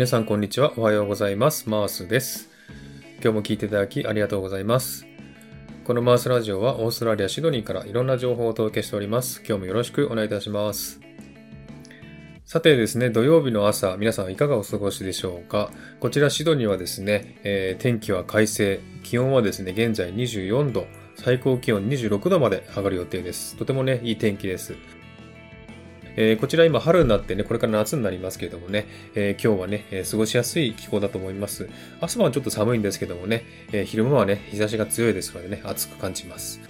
皆さんこんにちは。おはようございます。マースです。今日も聞いていただきありがとうございます。このマースラジオはオーストラリア・シドニーからいろんな情報をお届けしております。今日もよろしくお願いいたします。さてですね、土曜日の朝、皆さんいかがお過ごしでしょうかこちらシドニーはですね、えー天気は快晴、気温はですね、現在24度、最高気温26度まで上がる予定です。とてもね、いい天気です。えーこちら今春になってね、これから夏になりますけれどもね、えー今日はね、え過ごしやすい気候だと思います。朝晩ちょっと寒いんですけどもね、え昼間はね、日差しが強いですのでね、暑く感じます。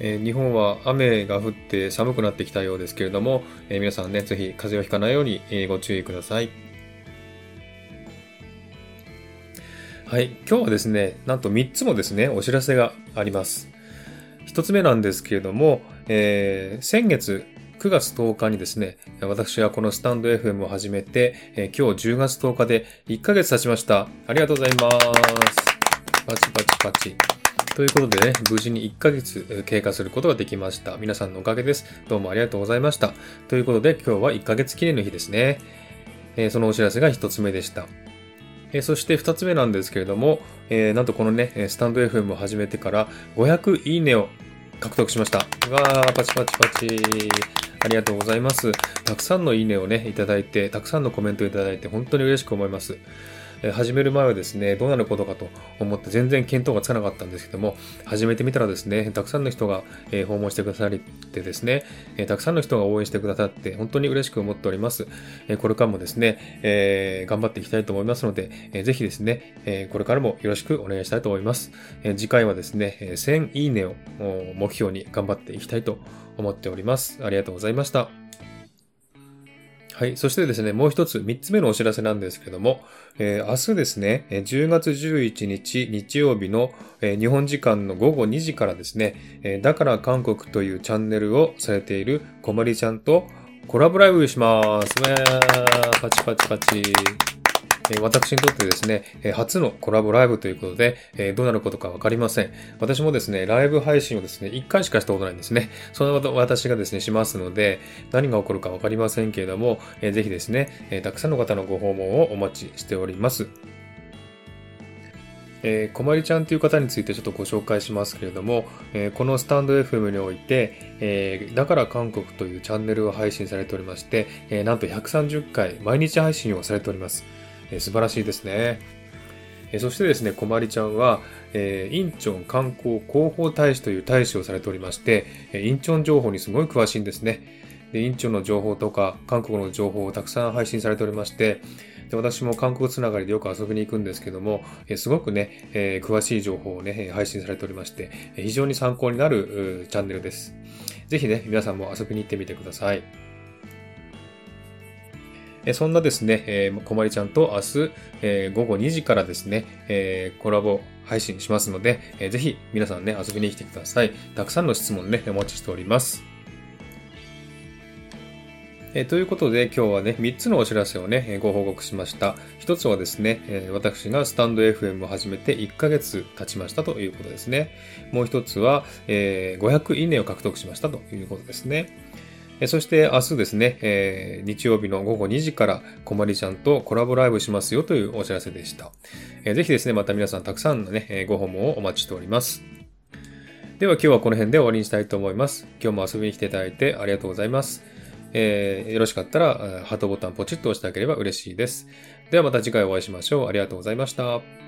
え日本は雨が降って寒くなってきたようですけれども、え皆さんね、ぜひ風邪をひかないように、えご注意ください。はい、今日はですね、なんと3つもですね、お知らせがあります。1つ目なんですけれども、えー先月9月10日にですね、私はこのスタンド FM を始めて、え今日10月10日で1ヶ月経ちました。ありがとうございます。パチパチパチ。ということでね、無事に1ヶ月経過することができました。皆さんのおかげです。どうもありがとうございました。ということで今日は1ヶ月記念の日ですね。えそのお知らせが1つ目でした。えそして2つ目なんですけれども、えなんとこのね、スタンド FM を始めてから500いいねを獲得しました。わー、パチパチパチ。ありがとうございます。たくさんのいいねをね、いただいて、たくさんのコメントをいただいて、本当に嬉しく思います。始める前はですね、どうなることかと思って全然見当がつかなかったんですけども、始めてみたらですね、たくさんの人が、訪問してくださってですね、たくさんの人が応援してくださって、本当に嬉しく思っております。これからもですね、頑張っていきたいと思いますので、ぜひですね、これからもよろしくお願いしたいと思います。次回はですね、1000いいねを目標に頑張っていきたいと思っております。ありがとうございました。はい。そしてですね、もう一つ、三つ目のお知らせなんですけども、えー明日ですね、10月11日日曜日の、えー日本時間の午後2時からですね、えーだから韓国というチャンネルをされているこまりちゃんとコラボライブします。パチパチパチ。私にとってですね、初のコラボライブということで、どうなることかわかりません。私もですね、ライブ配信をですね、1回しかしたことないんですね。そのこと私がですね、しますので、何が起こるかわかりませんけれども、ぜひですね、たくさんの方のご訪問をお待ちしております。えー、こまりちゃんという方についてちょっとご紹介しますけれども、えーこのスタンド FM において、えーだから韓国というチャンネルを配信されておりまして、えなんと130回毎日配信をされております。え素晴らしいですね。えそしてですね、こまりちゃんは、えーインチョン観光広報大使という大使をされておりまして、えインチョン情報にすごい詳しいんですね。で、インチョンの情報とか、韓国の情報をたくさん配信されておりまして、で私も韓国つながりでよく遊びに行くんですけども、えすごくね、えー詳しい情報をね、配信されておりまして、非常に参考になるチャンネルです。ぜひね、皆さんも遊びに行ってみてください。えそんなですね、えーこまりちゃんと明日、えー午後2時からですね、えーコラボ配信しますので、えーぜひ皆さんね、遊びに来てください。たくさんの質問ね、お待ちしております。えということで今日はね、3つのお知らせをね、えご報告しました。1つはですね、え私がスタンド FM を始めて1ヶ月経ちましたということですね。もう1つは、え500いいねを獲得しましたということですね。そして明日ですね、えー日曜日の午後2時からこまりちゃんとコラボライブしますよというお知らせでした。えーぜひですね、また皆さんたくさんのね、えご訪問をお待ちしております。では今日はこの辺で終わりにしたいと思います。今日も遊びに来ていただいてありがとうございます。えーよろしかったら、ハートボタンポチッと押してあげれば嬉しいです。ではまた次回お会いしましょう。ありがとうございました。